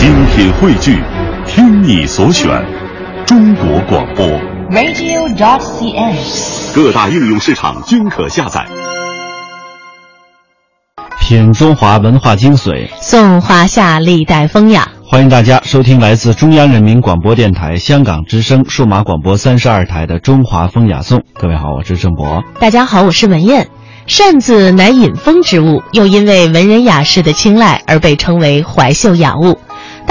精品汇聚，听你所选，中国广播。radio.dot.cn，。各大应用市场均可下载。品中华文化精髓，颂华夏历代风雅。欢迎大家收听来自中央人民广播电台香港之声数码广播三十二台的《中华风雅颂》。各位好，我是郑博。大家好，我是文燕。扇子乃隐风之物，又因为文人雅士的青睐而被称为怀秀雅物。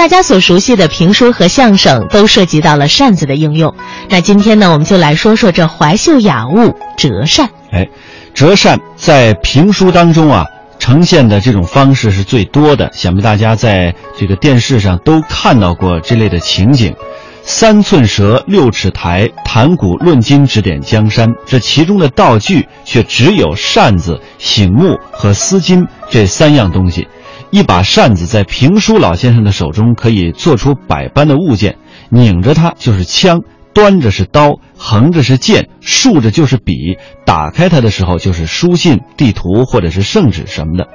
大家所熟悉的评书和相声都涉及到了扇子的应用。那今天呢，我们就来说说这怀秀雅物折扇。哎，折扇在评书当中啊，呈现的这种方式是最多的，想必大家在这个电视上都看到过这类的情景。三寸舌，六尺台，谈古论今，指点江山。这其中的道具却只有扇子、醒目和丝巾这三样东西。一把扇子在评书老先生的手中可以做出百般的物件，拧着它就是枪，端着是刀，横着是剑，竖着就是笔，打开它的时候就是书信、地图或者是圣旨什么的。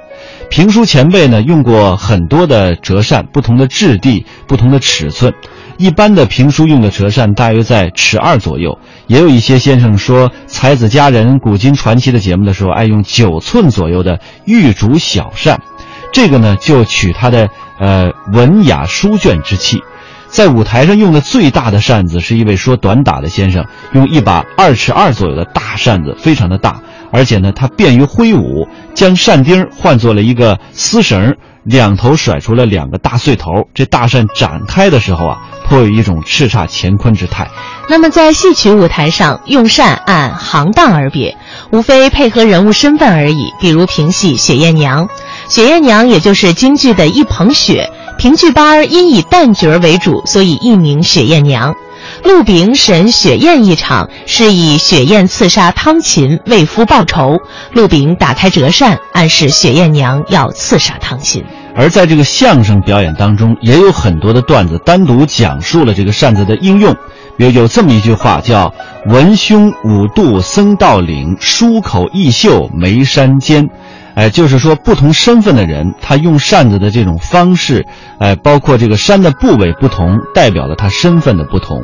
评书前辈呢用过很多的折扇，不同的质地、不同的尺寸。一般的评书用的折扇大约在尺二左右，也有一些先生说《才子佳人》《古今传奇》的节目的时候爱用九寸左右的玉竹小扇，这个呢就取它的呃文雅书卷之气。在舞台上用的最大的扇子是一位说短打的先生，用一把二尺二左右的大扇子，非常的大，而且呢它便于挥舞，将扇钉换作了一个丝绳。两头甩出了两个大穗头，这大扇展开的时候啊，颇有一种叱咤乾坤之态。那么在戏曲舞台上，用扇按行当而别，无非配合人物身份而已。比如评戏《雪艳娘》，雪艳娘也就是京剧的一捧雪，评剧班儿因以旦角为主，所以艺名雪艳娘。陆炳审雪雁一场，是以雪雁刺杀汤勤为夫报仇。陆炳打开折扇，暗示雪雁娘要刺杀汤勤。而在这个相声表演当中，也有很多的段子单独讲述了这个扇子的应用。有有这么一句话叫“文胸五度僧道领，书口异袖眉山间”，哎，就是说不同身份的人，他用扇子的这种方式，哎，包括这个扇的部位不同，代表了他身份的不同。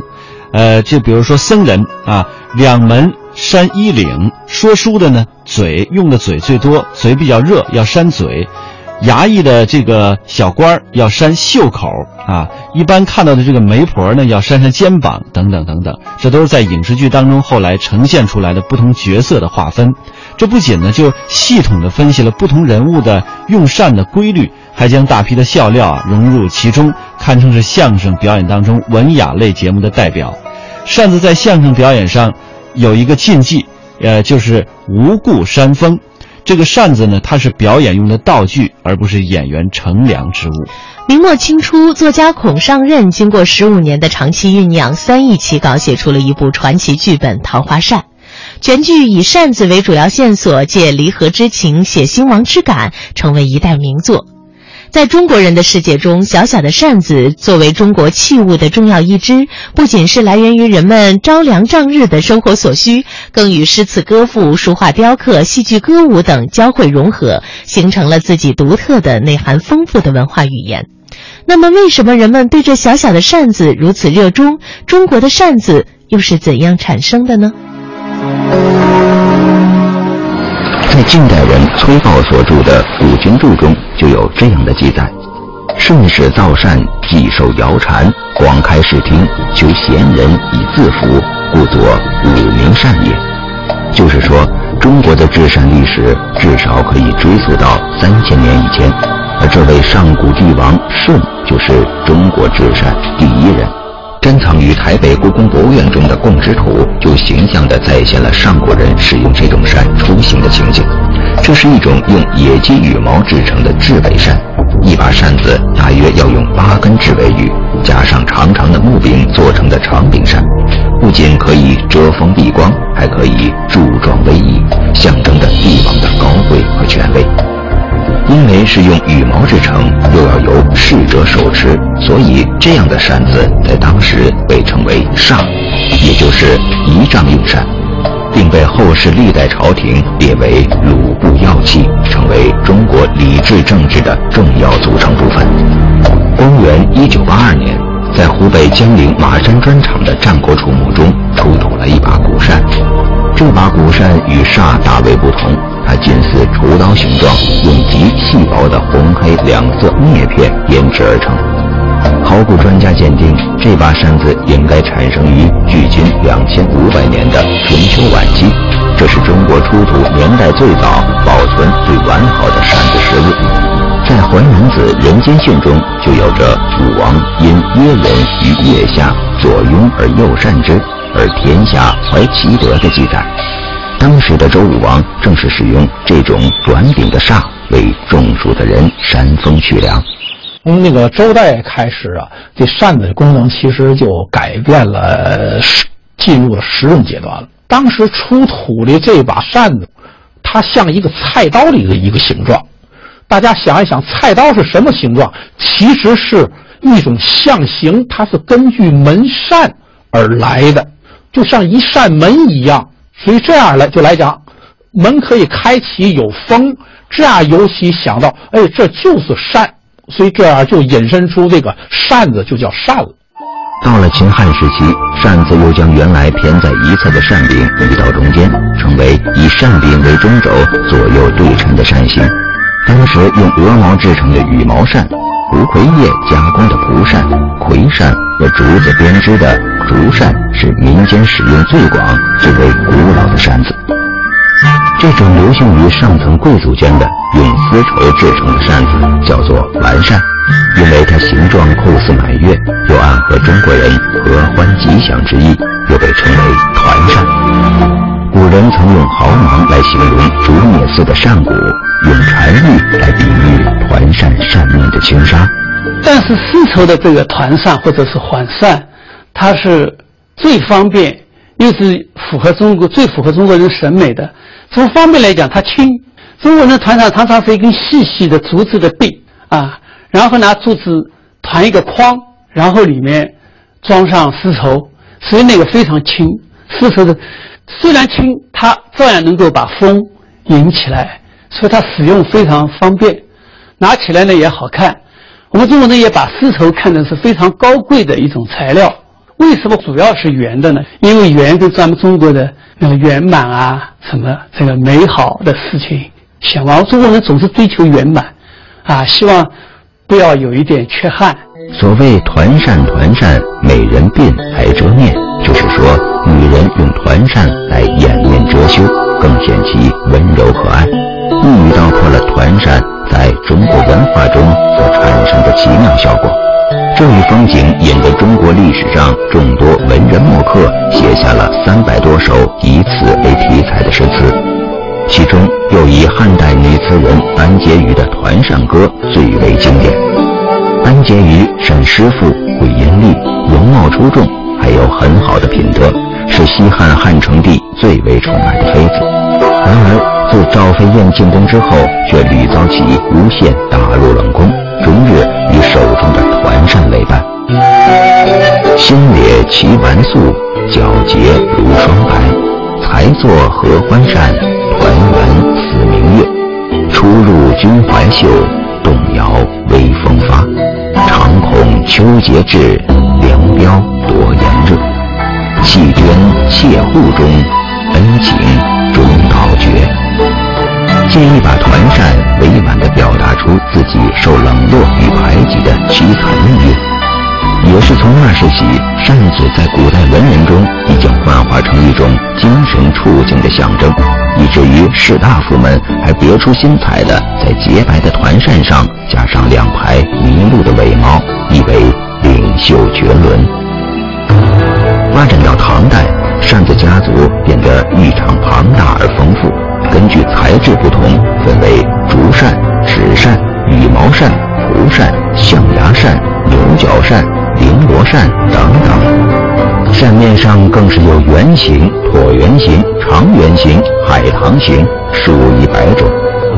呃，就比如说僧人啊，两门扇衣领；说书的呢，嘴用的嘴最多，嘴比较热，要扇嘴；衙役的这个小官儿要扇袖口啊。一般看到的这个媒婆呢，要扇扇肩膀等等等等。这都是在影视剧当中后来呈现出来的不同角色的划分。这不仅呢，就系统的分析了不同人物的用扇的规律，还将大批的笑料啊融入其中，堪称是相声表演当中文雅类节目的代表。扇子在相声表演上有一个禁忌，呃，就是无故扇风。这个扇子呢，它是表演用的道具，而不是演员乘凉之物。明末清初，作家孔尚任经过十五年的长期酝酿，三易其稿，写出了一部传奇剧本《桃花扇》。全剧以扇子为主要线索，借离合之情写兴亡之感，成为一代名作。在中国人的世界中，小小的扇子作为中国器物的重要一支，不仅是来源于人们朝凉仗日的生活所需，更与诗词歌赋、书画雕刻、戏剧歌舞等交汇融合，形成了自己独特的、内涵丰富的文化语言。那么，为什么人们对这小小的扇子如此热衷？中国的扇子又是怎样产生的呢？在近代人崔豹所著的《古今注》中就有这样的记载：顺始造善，既受谣禅，广开视听，求贤人以自服，故作五名善也。就是说，中国的至善历史至少可以追溯到三千年以前，而这位上古帝王舜就是中国至善第一人。珍藏于台北故宫博物院中的供职图，就形象地再现了上古人使用这种扇出行的情景。这是一种用野鸡羽毛制成的雉尾扇，一把扇子大约要用八根雉尾羽，加上长长的木柄做成的长柄扇，不仅可以遮风避光，还可以柱状威仪，象征着帝王的高贵和权威。因为是用羽毛制成，又要由侍者手持，所以这样的扇子在当时被称为上，也就是仪仗用扇，并被后世历代朝廷列为鲁部要器，成为中国礼制政治的重要组成部分。公元一九八二年，在湖北江陵马山砖厂的战国楚墓中出土了一把古扇。这把古扇与煞大为不同，它近似厨刀形状，用极细薄的红黑两色篾片编织而成。考古专家鉴定，这把扇子应该产生于距今两千五百年的春秋晚期，这是中国出土年代最早、保存最完好的扇子实物。在《淮南子·人间训》中就有着武王因耶人于腋下左拥而右扇之，而天下怀其德的记载。当时的周武王正是使用这种短柄的煞为中暑的人扇风祛凉。从那个周代开始啊，这扇子的功能其实就改变了，进入了实用阶段了。当时出土的这把扇子，它像一个菜刀里的一个形状。大家想一想，菜刀是什么形状？其实是一种象形，它是根据门扇而来的，就像一扇门一样。所以这样来就来讲，门可以开启有风，这样尤其想到，哎，这就是扇。所以这样就引申出这个扇子就叫扇了。到了秦汉时期，扇子又将原来偏在一侧的扇柄移到中间，成为以扇柄为中轴、左右对称的扇形。当时用鹅毛制成的羽毛扇、蒲葵叶加工的蒲扇、葵扇和竹子编织的竹扇，是民间使用最广、最为古老的扇子。这种流行于上层贵族间的用丝绸制成的扇子叫做完扇，因为它形状酷似满月，又暗合中国人合欢吉祥之意，又被称为团扇。古人曾用毫芒来形容竹篾似的扇骨，用蝉翼来比喻团扇扇面的轻纱。但是丝绸的这个团扇或者是环扇，它是最方便，又是符合中国最符合中国人审美的。从方便来讲，它轻。中国人的团扇常常是一根细细的竹子的柄啊，然后拿竹子团一个筐，然后里面装上丝绸，所以那个非常轻。丝绸的虽然轻，它照样能够把风引起来，所以它使用非常方便，拿起来呢也好看。我们中国人也把丝绸看的是非常高贵的一种材料。为什么主要是圆的呢？因为圆跟咱们中国的那个圆满啊，什么这个美好的事情相关。中国人总是追求圆满，啊，希望不要有一点缺憾。所谓团扇，团扇美人鬓还遮面，就是说女人用团扇来掩面遮羞，更显其温柔和爱。一语道破了团扇在中国文化中所产生的奇妙效果。这一风景引得中国历史上众多文人墨客写下了三百多首以此为题材的诗词，其中又以汉代女词人班婕妤的《团扇歌》最为经典。班婕妤善诗赋，会音律，容貌出众，还有很好的品德，是西汉汉成帝最为宠爱的妃子。然而自赵飞燕进宫之后，却屡遭其诬陷，打入冷宫。终日与手中的团扇为伴，心裂其完素，皎洁如霜白。才作合欢扇，团圆似明月。出入君怀袖，动摇微风发。常恐秋节至，凉飙多炎热。弃捐切户中，借一把团扇，委婉地表达出自己受冷落与排挤的凄惨命运，也是从那时起，扇子在古代文人中已经幻化成一种精神处境的象征，以至于士大夫们还别出心裁地在洁白的团扇上加上两排麋鹿的尾毛，意为领袖绝伦。发展到唐代，扇子家族变得异常庞大而丰富。根据材质不同，分为竹扇、纸扇、羽毛扇、蒲扇、象牙扇、牛角扇、绫罗扇等等。扇面上更是有圆形、椭圆形、长圆形、海棠形，数以百种。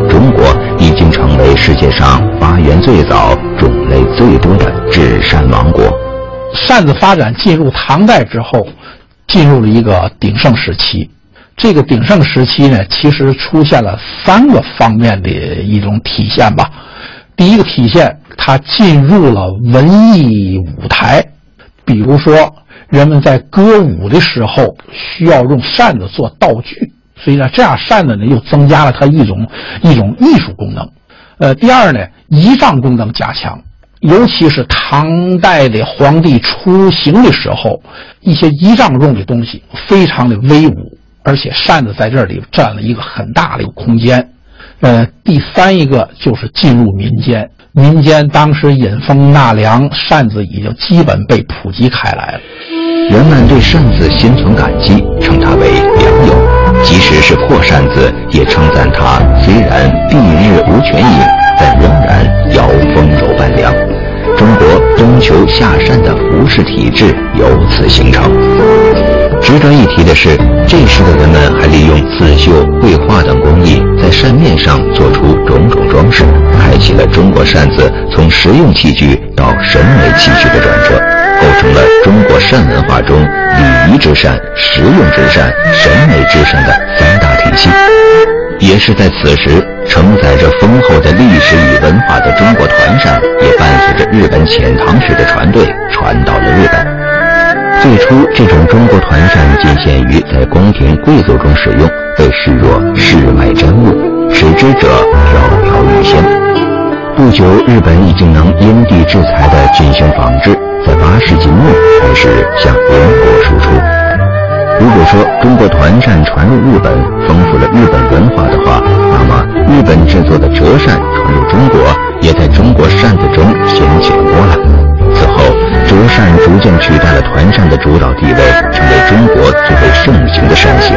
中国已经成为世界上发源最早、种类最多的制扇王国。扇子发展进入唐代之后，进入了一个鼎盛时期。这个鼎盛时期呢，其实出现了三个方面的一种体现吧。第一个体现，它进入了文艺舞台，比如说人们在歌舞的时候需要用扇子做道具，所以呢，这样扇子呢又增加了它一种一种艺术功能。呃，第二呢，仪仗功能加强，尤其是唐代的皇帝出行的时候，一些仪仗用的东西非常的威武，而且扇子在这里占了一个很大的一个空间。呃，第三一个就是进入民间，民间当时引风纳凉，扇子已经基本被普及开来了。人们对扇子心存感激，称它为良友。即使是破扇子，也称赞它虽然蔽日无全影，但仍然摇风柔伴凉。冬秋夏扇的服饰体制由此形成。值得一提的是，这时的人们还利用刺绣、绘画等工艺，在扇面上做出种种装饰，开启了中国扇子从实用器具到审美器具的转折，构成了中国扇文化中礼仪之扇、实用之扇、审美之扇的三大体系。也是在此时，承载着丰厚的历史与文化的中国团扇，也伴随着日本遣唐使的船队传到了日本。最初，这种中国团扇仅限于在宫廷贵族中使用，被视若世外珍物，使之者飘飘欲仙。不久，日本已经能因地制宜地进行仿制，在八世纪末开始向邻国输出。如果说中国团扇传入日本，丰富了日本文化的话，那么日本制作的折扇传入中国，也在中国扇子中掀起了波澜。此后，折扇逐渐取代了团扇的主导地位，成为中国最为盛行的扇形。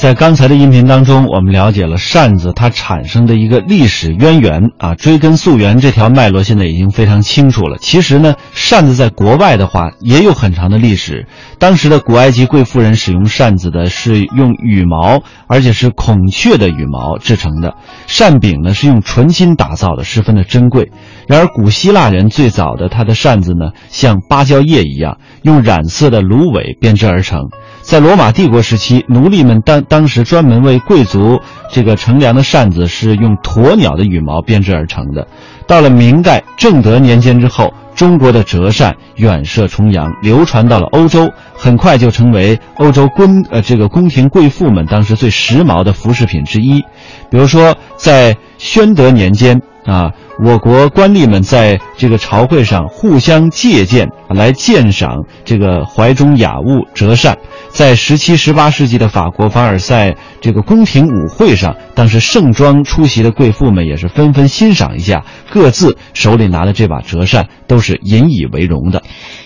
在刚才的音频当中，我们了解了扇子它产生的一个历史渊源啊，追根溯源这条脉络现在已经非常清楚了。其实呢，扇子在国外的话也有很长的历史。当时的古埃及贵妇人使用扇子的是用羽毛，而且是孔雀的羽毛制成的。扇柄呢是用纯金打造的，十分的珍贵。然而古希腊人最早的他的扇子呢，像芭蕉叶一样，用染色的芦苇编织而成。在罗马帝国时期，奴隶们当当时专门为贵族这个乘凉的扇子是用鸵鸟的羽毛编织而成的。到了明代正德年间之后，中国的折扇远涉重洋，流传到了欧洲，很快就成为欧洲宫呃这个宫廷贵妇们当时最时髦的服饰品之一。比如说，在宣德年间啊。我国官吏们在这个朝会上互相借鉴，来鉴赏这个怀中雅物折扇。在十七、十八世纪的法国凡尔赛这个宫廷舞会上，当时盛装出席的贵妇们也是纷纷欣赏一下，各自手里拿的这把折扇都是引以为荣的。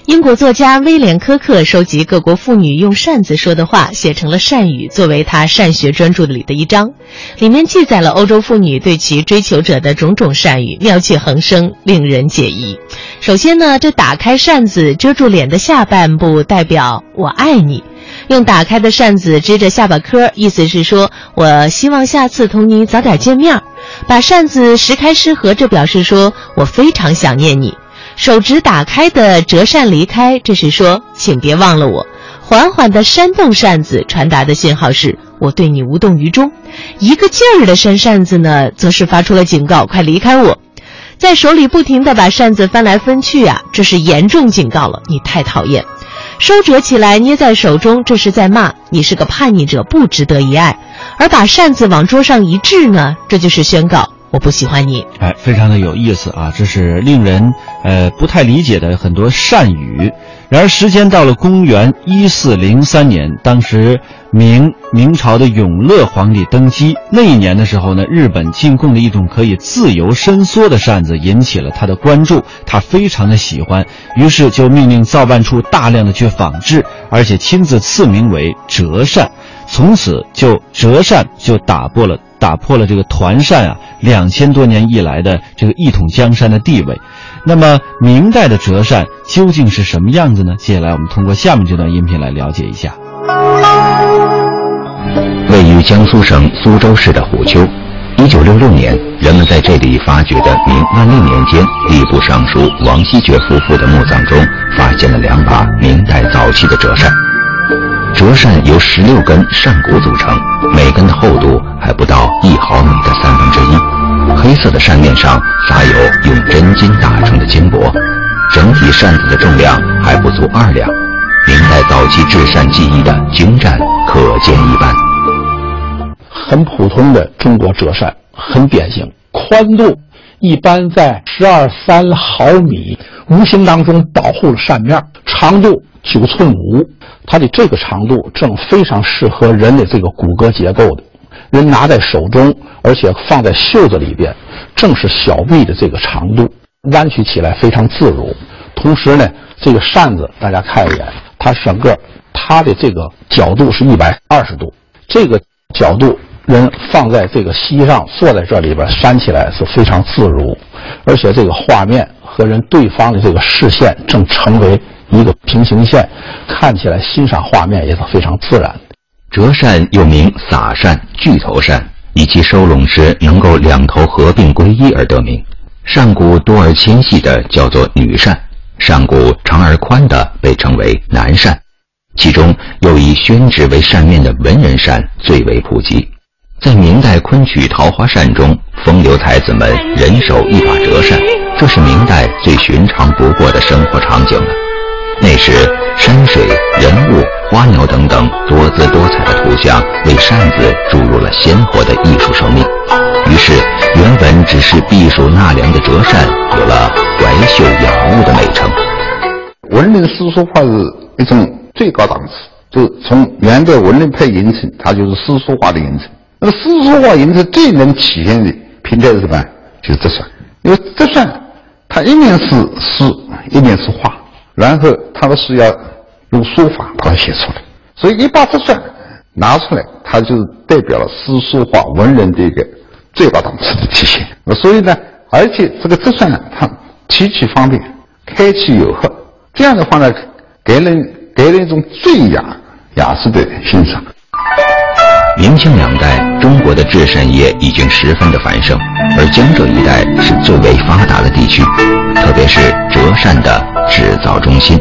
英国作家威廉·科克收集各国妇女用扇子说的话，写成了《扇语》，作为他善学专著里的一章，里面记载了欧洲妇女对其追求者的种种善语，妙趣横生，令人解疑。首先呢，这打开扇子遮住脸的下半部，代表我爱你；用打开的扇子支着下巴颏，意思是说我希望下次同你早点见面；把扇子时开时合，这表示说我非常想念你。手指打开的折扇离开，这是说，请别忘了我。缓缓的扇动扇子，传达的信号是我对你无动于衷。一个劲儿的扇扇子呢，则是发出了警告，快离开我。在手里不停地把扇子翻来翻去啊，这是严重警告了，你太讨厌。收折起来捏在手中，这是在骂你是个叛逆者，不值得一爱。而把扇子往桌上一掷呢，这就是宣告。我不喜欢你，哎，非常的有意思啊！这是令人呃不太理解的很多善语。然而，时间到了公元一四零三年，当时明明朝的永乐皇帝登基那一年的时候呢，日本进贡的一种可以自由伸缩的扇子引起了他的关注，他非常的喜欢，于是就命令造办处大量的去仿制，而且亲自赐名为折扇。从此，就折扇就打破了打破了这个团扇啊两千多年以来的这个一统江山的地位。那么，明代的折扇究竟是什么样子呢？接下来，我们通过下面这段音频来了解一下。位于江苏省苏州市的虎丘，一九六六年，人们在这里发掘的明万历年间吏部尚书王希爵夫妇的墓葬中，发现了两把明代早期的折扇。折扇由十六根扇骨组成，每根的厚度还不到一毫米的三分之一。黑色的扇面上撒有用真金打成的金箔，整体扇子的重量还不足二两。明代早期制扇技艺的精湛可见一斑。很普通的中国折扇，很典型，宽度一般在十二三毫米，无形当中保护了扇面。长度九寸五，它的这个长度正非常适合人的这个骨骼结构的。人拿在手中，而且放在袖子里边，正是小臂的这个长度，弯曲起来非常自如。同时呢，这个扇子大家看一眼，它整个它的这个角度是一百二十度，这个角度人放在这个膝上，坐在这里边扇起来是非常自如，而且这个画面和人对方的这个视线正成为一个平行线，看起来欣赏画面也是非常自然。折扇又名撒扇、巨头扇，以其收拢时能够两头合并归一而得名。扇骨多而纤细的叫做女扇，扇骨长而宽的被称为男扇。其中又以宣纸为扇面的文人扇最为普及。在明代昆曲《桃花扇》中，风流才子们人手一把折扇，这是明代最寻常不过的生活场景了。那时，山水、人物。花鸟等等多姿多彩的图像为扇子注入了鲜活的艺术生命，于是原本只是避暑纳凉的折扇有了怀秀雅物的美称。文人诗书画是一种最高档次，就从元代文人派形成，它就是诗书画的形成。那么诗书画形成最能体现的平台是什么？就是折扇，因为折扇它一面是诗，一面是画，然后他们是要。用书法把它写出来，所以一把折扇拿出来，它就是代表了诗书画文人的一个最高档次的体现。那所以呢，而且这个折扇它提取方便，开启有后，这样的话呢，给人给人一种最雅雅致的欣赏。明清两代，中国的制扇业已经十分的繁盛，而江浙一带是最为发达的地区，特别是折扇的制造中心。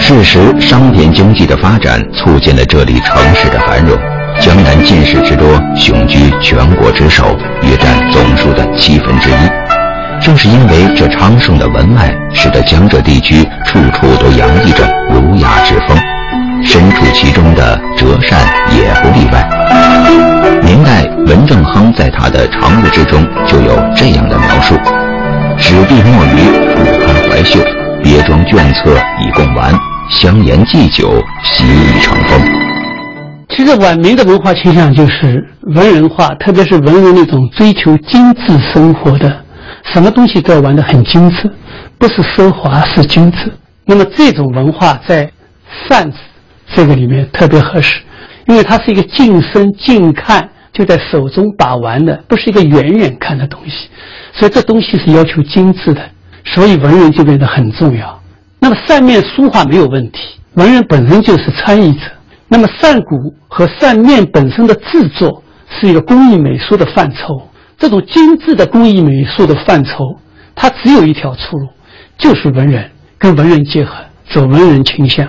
事实，商品经济的发展促进了这里城市的繁荣。江南进士之多，雄居全国之首，约占总数的七分之一。正是因为这昌盛的文脉，使得江浙地区处处都洋溢着儒雅之风。身处其中的折扇也不例外。明代文正亨在他的长物之中就有这样的描述：“纸币墨鱼，不堪怀秀。”别装卷册以供玩，香言祭酒习以成风。其实晚明的文化倾向就是文人化，特别是文人那种追求精致生活的，什么东西都要玩得很精致，不是奢华是精致。那么这种文化在扇子这个里面特别合适，因为它是一个近身近看，就在手中把玩的，不是一个远远看的东西，所以这东西是要求精致的。所以文人就变得很重要。那么扇面书画没有问题，文人本身就是参与者。那么扇骨和扇面本身的制作是一个工艺美术的范畴。这种精致的工艺美术的范畴，它只有一条出路，就是文人跟文人结合，走文人倾向。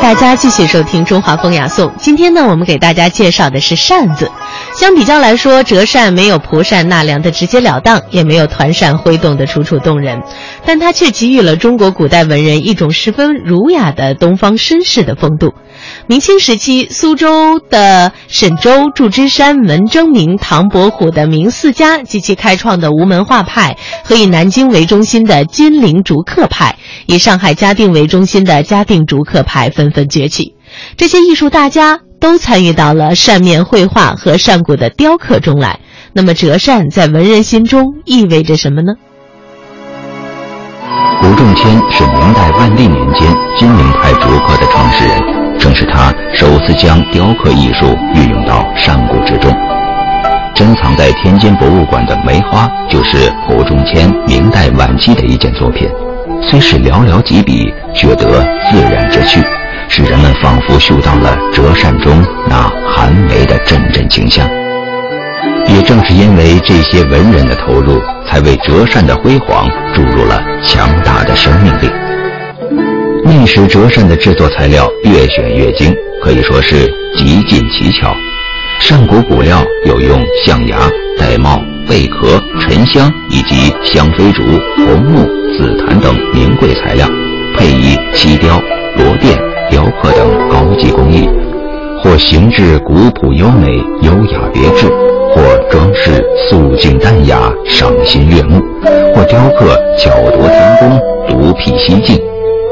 大家继续收听《中华风雅颂》。今天呢，我们给大家介绍的是扇子。相比较来说，折扇没有蒲扇纳凉的直截了当，也没有团扇挥动的楚楚动人，但它却给予了中国古代文人一种十分儒雅的东方绅士的风度。明清时期，苏州的沈周、祝枝山、文征明、唐伯虎的明四家及其开创的吴门画派，和以南京为中心的金陵竹刻派，以上海嘉定为中心的嘉定竹刻派纷纷崛起。这些艺术大家都参与到了扇面绘画和扇骨的雕刻中来。那么，折扇在文人心中意味着什么呢？古仲谦是明代万历年间金陵派竹刻的创始人。正是他首次将雕刻艺术运用到山谷之中。珍藏在天津博物馆的梅花，就是胡仲谦明代晚期的一件作品。虽是寥寥几笔，却得自然之趣，使人们仿佛嗅到了折扇中那寒梅的阵阵清香。也正是因为这些文人的投入，才为折扇的辉煌注入了强大的生命力。历时折扇的制作材料越选越精，可以说是极尽奇巧。上古古料有用象牙、玳瑁、贝壳、沉香以及香妃竹、红木、紫檀等名贵材料，配以漆雕、螺钿、雕刻等高级工艺，或形制古朴优美、优雅别致，或装饰素净淡雅、赏心悦目，或雕刻巧夺天工、独辟蹊径。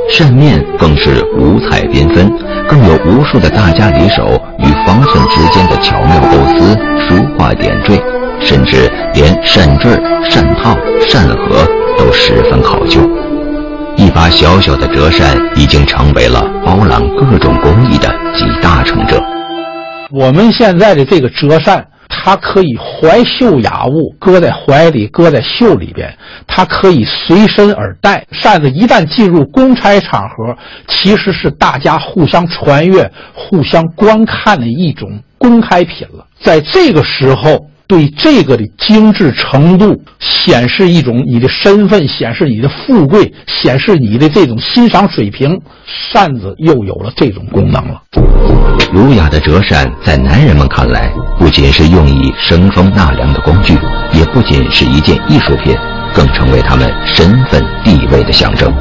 扇面更是五彩缤纷，更有无数的大家里手与方寸之间的巧妙构思、书画点缀，甚至连扇坠、扇套、扇盒都十分考究。一把小小的折扇已经成为了包揽各种工艺的集大成者。我们现在的这个折扇。它可以怀袖雅物，搁在怀里，搁在袖里边。它可以随身而带。扇子一旦进入公差场合，其实是大家互相传阅、互相观看的一种公开品了。在这个时候。对这个的精致程度，显示一种你的身份，显示你的富贵，显示你的这种欣赏水平。扇子又有了这种功能了。儒雅的折扇，在男人们看来，不仅是用以生风纳凉的工具，也不仅是一件艺术品，更成为他们身份地位的象征。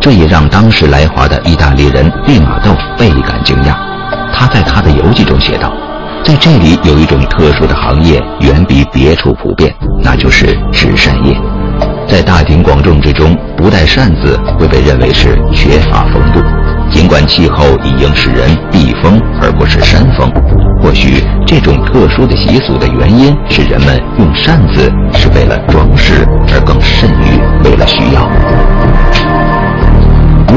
这也让当时来华的意大利人利玛窦倍感惊讶。他在他的游记中写道。在这里有一种特殊的行业，远比别处普遍，那就是纸扇业。在大庭广众之中不带扇子，会被认为是缺乏风度。尽管气候已应使人避风而不是扇风，或许这种特殊的习俗的原因是人们用扇子是为了装饰，而更甚于为了需要。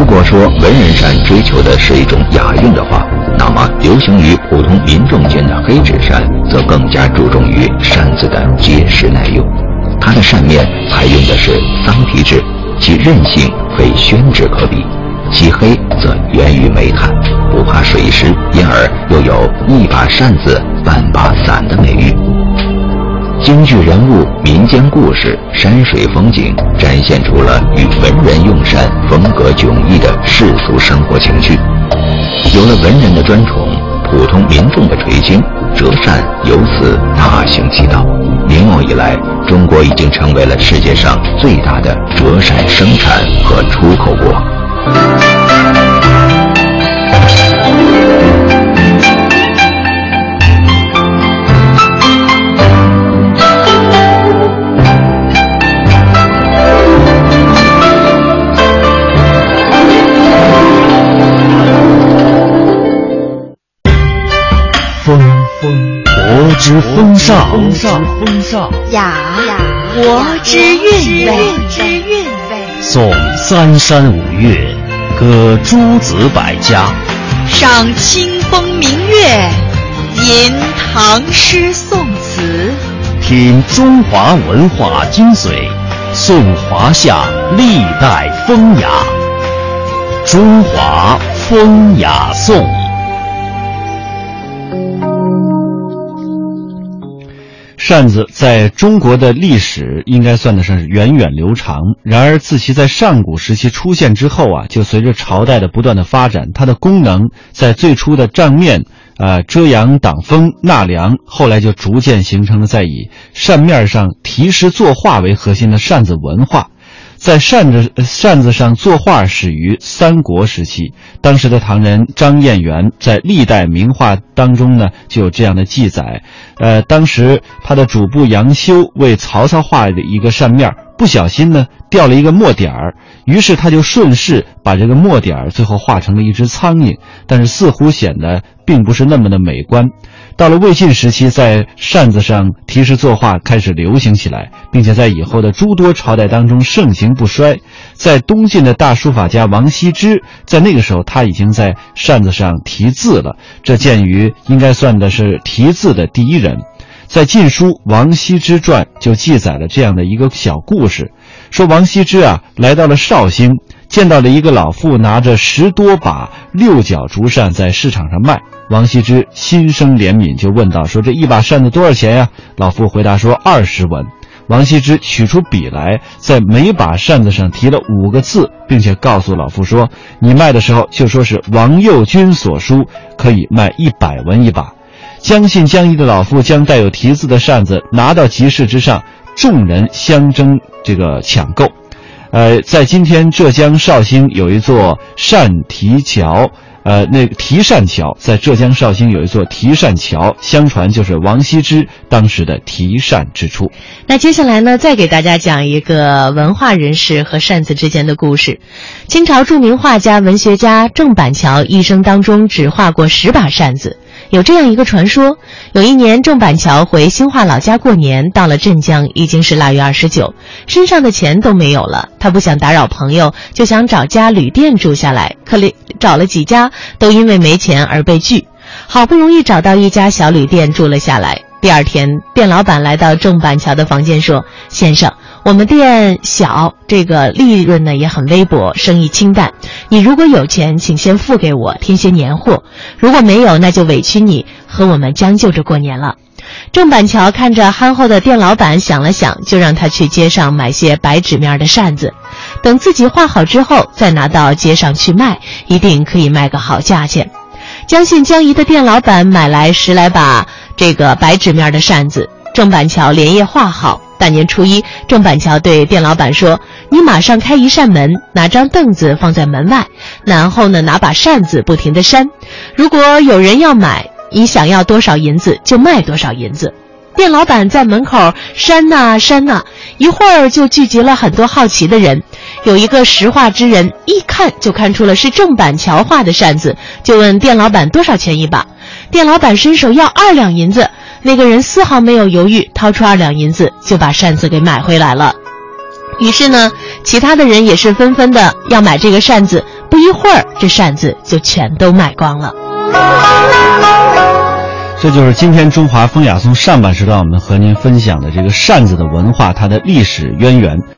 如果说文人扇追求的是一种雅韵的话，那么，流行于普通民众间的黑纸扇，则更加注重于扇子的结实耐用。它的扇面采用的是桑皮质，其韧性非宣纸可比。其黑则源于煤炭，不怕水湿，因而又有一把扇子半把伞的美誉。京剧人物、民间故事、山水风景，展现出了与文人用扇风格迥异的世俗生活情趣。有了文人的专宠，普通民众的垂青，折扇由此大行其道。明末以来，中国已经成为了世界上最大的折扇生产和出口国。之风尚，雅，国之韵味。颂三山五岳，歌诸子百家，赏清风明月，吟唐诗宋词，品中华文化精髓，颂华夏历代风雅。中华风雅颂。扇子在中国的历史应该算得上是源远流长。然而，自其在上古时期出现之后啊，就随着朝代的不断的发展，它的功能在最初的帐面。呃，遮阳挡风、纳凉，后来就逐渐形成了在以扇面上题诗作画为核心的扇子文化。在扇子扇子上作画始于三国时期，当时的唐人张彦元在历代名画当中呢就有这样的记载。呃，当时他的主簿杨修为曹操画的一个扇面，不小心呢掉了一个墨点儿，于是他就顺势把这个墨点儿最后画成了一只苍蝇，但是似乎显得并不是那么的美观。到了魏晋时期，在扇子上题诗作画开始流行起来，并且在以后的诸多朝代当中盛行不衰。在东晋的大书法家王羲之，在那个时候他已经在扇子上题字了，这鉴于应该算的是题字的第一人。在《晋书·王羲之传》就记载了这样的一个小故事，说王羲之啊来到了绍兴，见到了一个老妇拿着十多把六角竹扇在市场上卖。王羲之心生怜悯，就问道：“说这一把扇子多少钱呀？”老妇回答说：“二十文。”王羲之取出笔来，在每把扇子上题了五个字，并且告诉老妇说：“你卖的时候就说是王右军所书，可以卖一百文一把。”将信将疑的老妇将带有题字的扇子拿到集市之上，众人相争这个抢购。呃，在今天浙江绍兴有一座扇题桥。呃，那个题扇桥在浙江绍兴有一座题扇桥，相传就是王羲之当时的题扇之处。那接下来呢，再给大家讲一个文化人士和扇子之间的故事。清朝著名画家、文学家郑板桥一生当中只画过十把扇子。有这样一个传说：有一年，郑板桥回兴化老家过年，到了镇江，已经是腊月二十九，身上的钱都没有了。他不想打扰朋友，就想找家旅店住下来。可里找了几家，都因为没钱而被拒。好不容易找到一家小旅店住了下来。第二天，店老板来到郑板桥的房间说：“先生。”我们店小，这个利润呢也很微薄，生意清淡。你如果有钱，请先付给我添些年货；如果没有，那就委屈你和我们将就着过年了。郑板桥看着憨厚的店老板，想了想，就让他去街上买些白纸面的扇子，等自己画好之后再拿到街上去卖，一定可以卖个好价钱。将信将疑的店老板买来十来把这个白纸面的扇子，郑板桥连夜画好。大年初一，郑板桥对店老板说：“你马上开一扇门，拿张凳子放在门外，然后呢，拿把扇子不停地扇。如果有人要买，你想要多少银子就卖多少银子。”店老板在门口扇呐扇呐，一会儿就聚集了很多好奇的人。有一个识画之人，一看就看出了是郑板桥画的扇子，就问店老板多少钱一把。店老板伸手要二两银子。那个人丝毫没有犹豫，掏出二两银子就把扇子给买回来了。于是呢，其他的人也是纷纷的要买这个扇子。不一会儿，这扇子就全都卖光了。这就是今天中华风雅颂上半时段我们和您分享的这个扇子的文化，它的历史渊源。